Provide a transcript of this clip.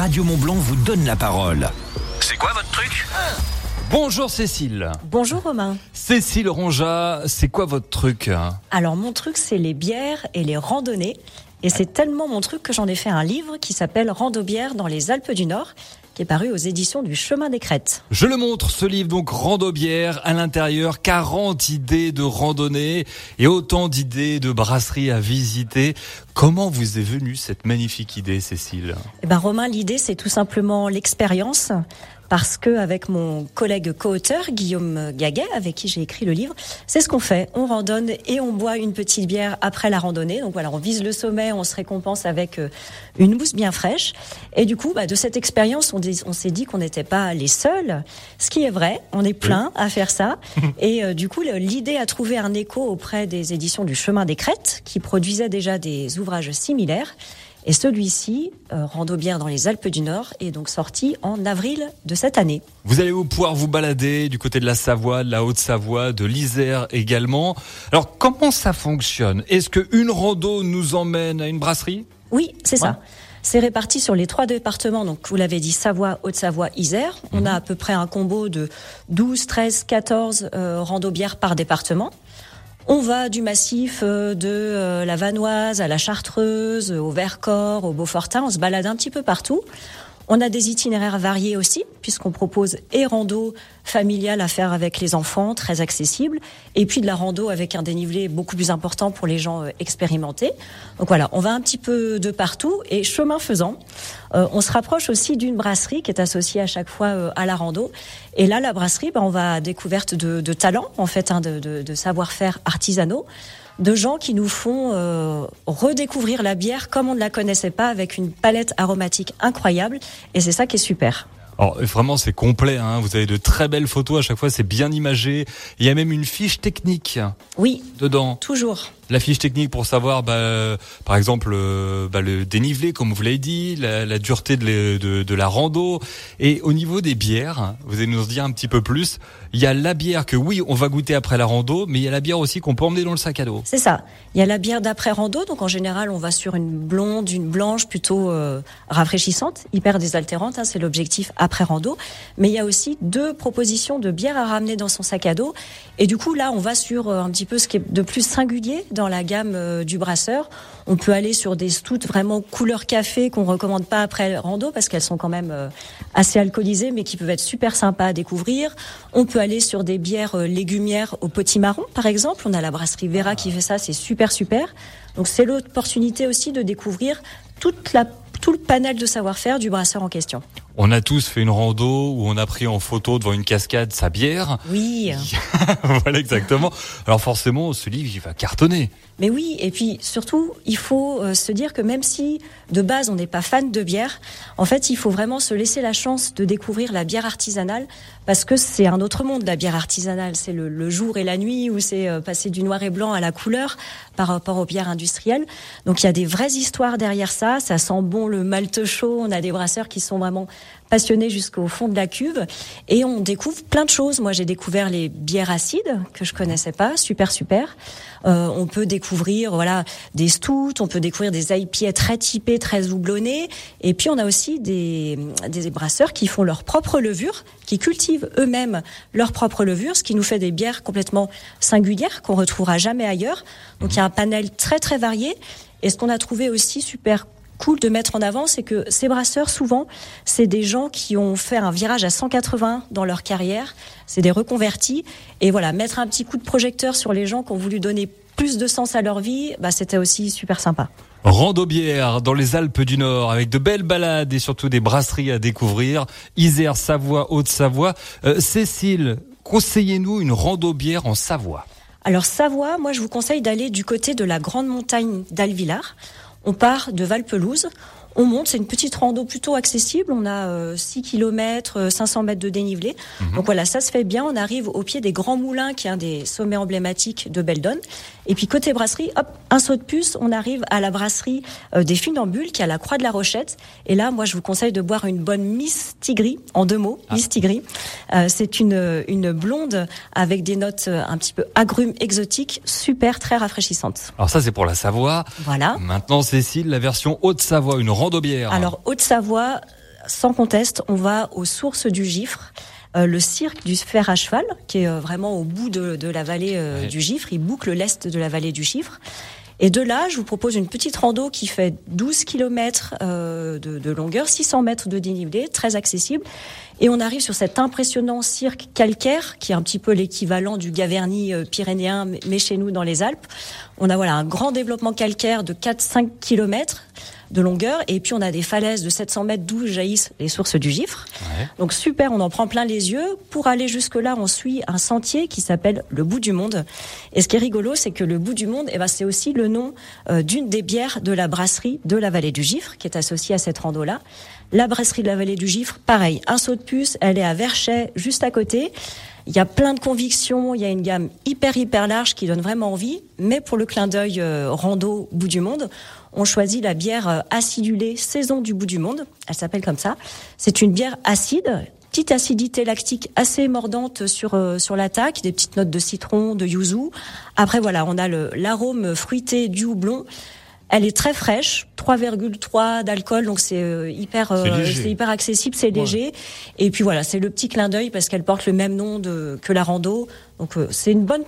Radio Montblanc vous donne la parole. C'est quoi votre truc Bonjour Cécile. Bonjour Romain. Cécile Ronja, c'est quoi votre truc Alors mon truc c'est les bières et les randonnées. Et c'est tellement mon truc que j'en ai fait un livre qui s'appelle Rando-bière dans les Alpes du Nord, qui est paru aux éditions du Chemin des Crêtes. Je le montre, ce livre, donc Rando-bière, à l'intérieur, 40 idées de randonnée et autant d'idées de brasseries à visiter. Comment vous est venue cette magnifique idée, Cécile? Eh ben Romain, l'idée c'est tout simplement l'expérience parce que avec mon collègue co-auteur Guillaume Gaguet, avec qui j'ai écrit le livre, c'est ce qu'on fait. On randonne et on boit une petite bière après la randonnée. Donc voilà, on vise le sommet, on se récompense avec euh, une mousse bien fraîche. Et du coup, bah, de cette expérience, on, on s'est dit qu'on n'était pas les seuls. Ce qui est vrai, on est plein à faire ça. Et euh, du coup, l'idée a trouvé un écho auprès des éditions du Chemin des Crêtes, qui produisaient déjà des ouvrages similaires. Et celui-ci, euh, Rando bien dans les Alpes du Nord, est donc sorti en avril de cette année. Vous allez pouvoir vous balader du côté de la Savoie, de la Haute-Savoie, de l'Isère également. Alors comment ça fonctionne? Est-ce qu'une rando nous emmène à une brasserie? Oui, c'est ça. C'est réparti sur les trois départements. Donc, vous l'avez dit, Savoie, Haute-Savoie, Isère. On a mhm. à peu près un combo de 12, 13, 14 euh, rando bières par département. On va du massif euh, de euh, la Vanoise à la Chartreuse, au Vercors, au Beaufortin. On se balade un petit peu partout. On a des itinéraires variés aussi, puisqu'on propose et rando familial à faire avec les enfants, très accessible, et puis de la rando avec un dénivelé beaucoup plus important pour les gens euh, expérimentés. Donc voilà, on va un petit peu de partout et chemin faisant, euh, on se rapproche aussi d'une brasserie qui est associée à chaque fois euh, à la rando. Et là, la brasserie, ben, on va à découverte de, de talents, en fait, hein, de, de, de savoir-faire artisanaux de gens qui nous font euh, redécouvrir la bière comme on ne la connaissait pas avec une palette aromatique incroyable. Et c'est ça qui est super. Alors vraiment c'est complet, hein. vous avez de très belles photos à chaque fois, c'est bien imagé. Il y a même une fiche technique. Oui. Dedans. Toujours la fiche technique pour savoir, bah, par exemple, euh, bah, le dénivelé, comme vous l'avez dit, la, dureté de, la rando. Et au niveau des bières, vous allez nous en dire un petit peu plus. Il y a la bière que oui, on va goûter après la rando, mais il y a la bière aussi qu'on peut emmener dans le sac à dos. C'est ça. Il y a la bière d'après rando, donc en général, on va sur une blonde, une blanche plutôt euh, rafraîchissante, hyper désaltérante. Hein, c'est l'objectif après rando. Mais il y a aussi deux propositions de bière à ramener dans son sac à dos. Et du coup, là, on va sur euh, un petit peu ce qui est de plus singulier la gamme euh, du brasseur. On peut aller sur des stouts vraiment couleur café qu'on recommande pas après rando parce qu'elles sont quand même euh, assez alcoolisées mais qui peuvent être super sympas à découvrir. On peut aller sur des bières euh, légumières au potimarron par exemple. On a la brasserie Vera qui fait ça, c'est super super. Donc c'est l'opportunité aussi de découvrir tout le panel de savoir-faire du brasseur en question. On a tous fait une rando où on a pris en photo devant une cascade sa bière. Oui. voilà exactement. Alors forcément, ce livre, il va cartonner. Mais oui, et puis surtout, il faut euh, se dire que même si de base on n'est pas fan de bière, en fait, il faut vraiment se laisser la chance de découvrir la bière artisanale parce que c'est un autre monde la bière artisanale. C'est le, jour et la nuit où c'est euh, passé du noir et blanc à la couleur par rapport aux bières industrielles. Donc il y a des vraies histoires derrière ça. Ça sent bon le malt chaud. On a des brasseurs qui sont vraiment passionnés jusqu'au fond de la cuve et on découvre plein de choses. Moi, j'ai découvert les bières acides que je connaissais pas, super super. Euh, on peut découvrir voilà des stouts, on peut découvrir des IPA très typés, très houblonnés et puis on a aussi des des brasseurs qui font leur propre levure, qui cultivent eux-mêmes leur propre levure, ce qui nous fait des bières complètement singulières qu'on retrouvera jamais ailleurs. Donc il y a un panel très très varié et ce qu'on a trouvé aussi super cool de mettre en avant, c'est que ces brasseurs, souvent, c'est des gens qui ont fait un virage à 180 dans leur carrière. C'est des reconvertis. Et voilà, mettre un petit coup de projecteur sur les gens qui ont voulu donner plus de sens à leur vie, bah, c'était aussi super sympa. Rando-bière dans les Alpes du Nord avec de belles balades et surtout des brasseries à découvrir. Isère, Savoie, Haute-Savoie. Euh, Cécile, conseillez-nous une rando-bière en Savoie. Alors Savoie, moi je vous conseille d'aller du côté de la grande montagne d'Alvillard. On part de Valpelouse, on monte, c'est une petite rando plutôt accessible. On a 6 km, 500 mètres de dénivelé. Mhm. Donc voilà, ça se fait bien. On arrive au pied des Grands Moulins, qui est un des sommets emblématiques de Beldon. Et puis côté brasserie, hop, un saut de puce, on arrive à la brasserie euh, des Funambules, qui est à la Croix de la Rochette. Et là, moi, je vous conseille de boire une bonne Miss Tigri, en deux mots, ah. Miss Tigri. Euh, c'est une, une blonde avec des notes euh, un petit peu agrumes exotiques, super, très rafraîchissantes. Alors ça, c'est pour la Savoie. Voilà. Maintenant, Cécile, la version Haute-Savoie, une rando-bière. Alors, Haute-Savoie, sans conteste, on va aux sources du Gifre. Euh, le cirque du fer à cheval, qui est euh, vraiment au bout de, de la vallée euh, du Gifre. Il boucle l'est de la vallée du Gifre. Et de là, je vous propose une petite rando qui fait 12 km de, de, longueur, 600 mètres de dénivelé, très accessible. Et on arrive sur cet impressionnant cirque calcaire, qui est un petit peu l'équivalent du Gaverny pyrénéen, mais chez nous dans les Alpes. On a voilà un grand développement calcaire de 4-5 km de longueur. Et puis on a des falaises de 700 mètres d'où jaillissent les sources du Gifre. Donc super, on en prend plein les yeux. Pour aller jusque-là, on suit un sentier qui s'appelle le bout du monde. Et ce qui est rigolo, c'est que le bout du monde, eh ben, c'est aussi le nom euh, d'une des bières de la brasserie de la vallée du Gifre, qui est associée à cette rando-là. La brasserie de la vallée du Gifre, pareil, un saut de elle est à Verchet, juste à côté. Il y a plein de convictions, il y a une gamme hyper hyper large qui donne vraiment envie. Mais pour le clin d'œil euh, rando bout du monde, on choisit la bière euh, acidulée saison du bout du monde. Elle s'appelle comme ça. C'est une bière acide, petite acidité lactique assez mordante sur euh, sur l'attaque, des petites notes de citron, de yuzu. Après voilà, on a l'arôme fruité du houblon. Elle est très fraîche, 3,3 d'alcool, donc c'est euh, hyper, c'est hyper accessible, c'est léger. Et puis voilà, c'est le petit clin d'œil parce qu'elle porte le même nom de, que la rando. Donc c'est une bonne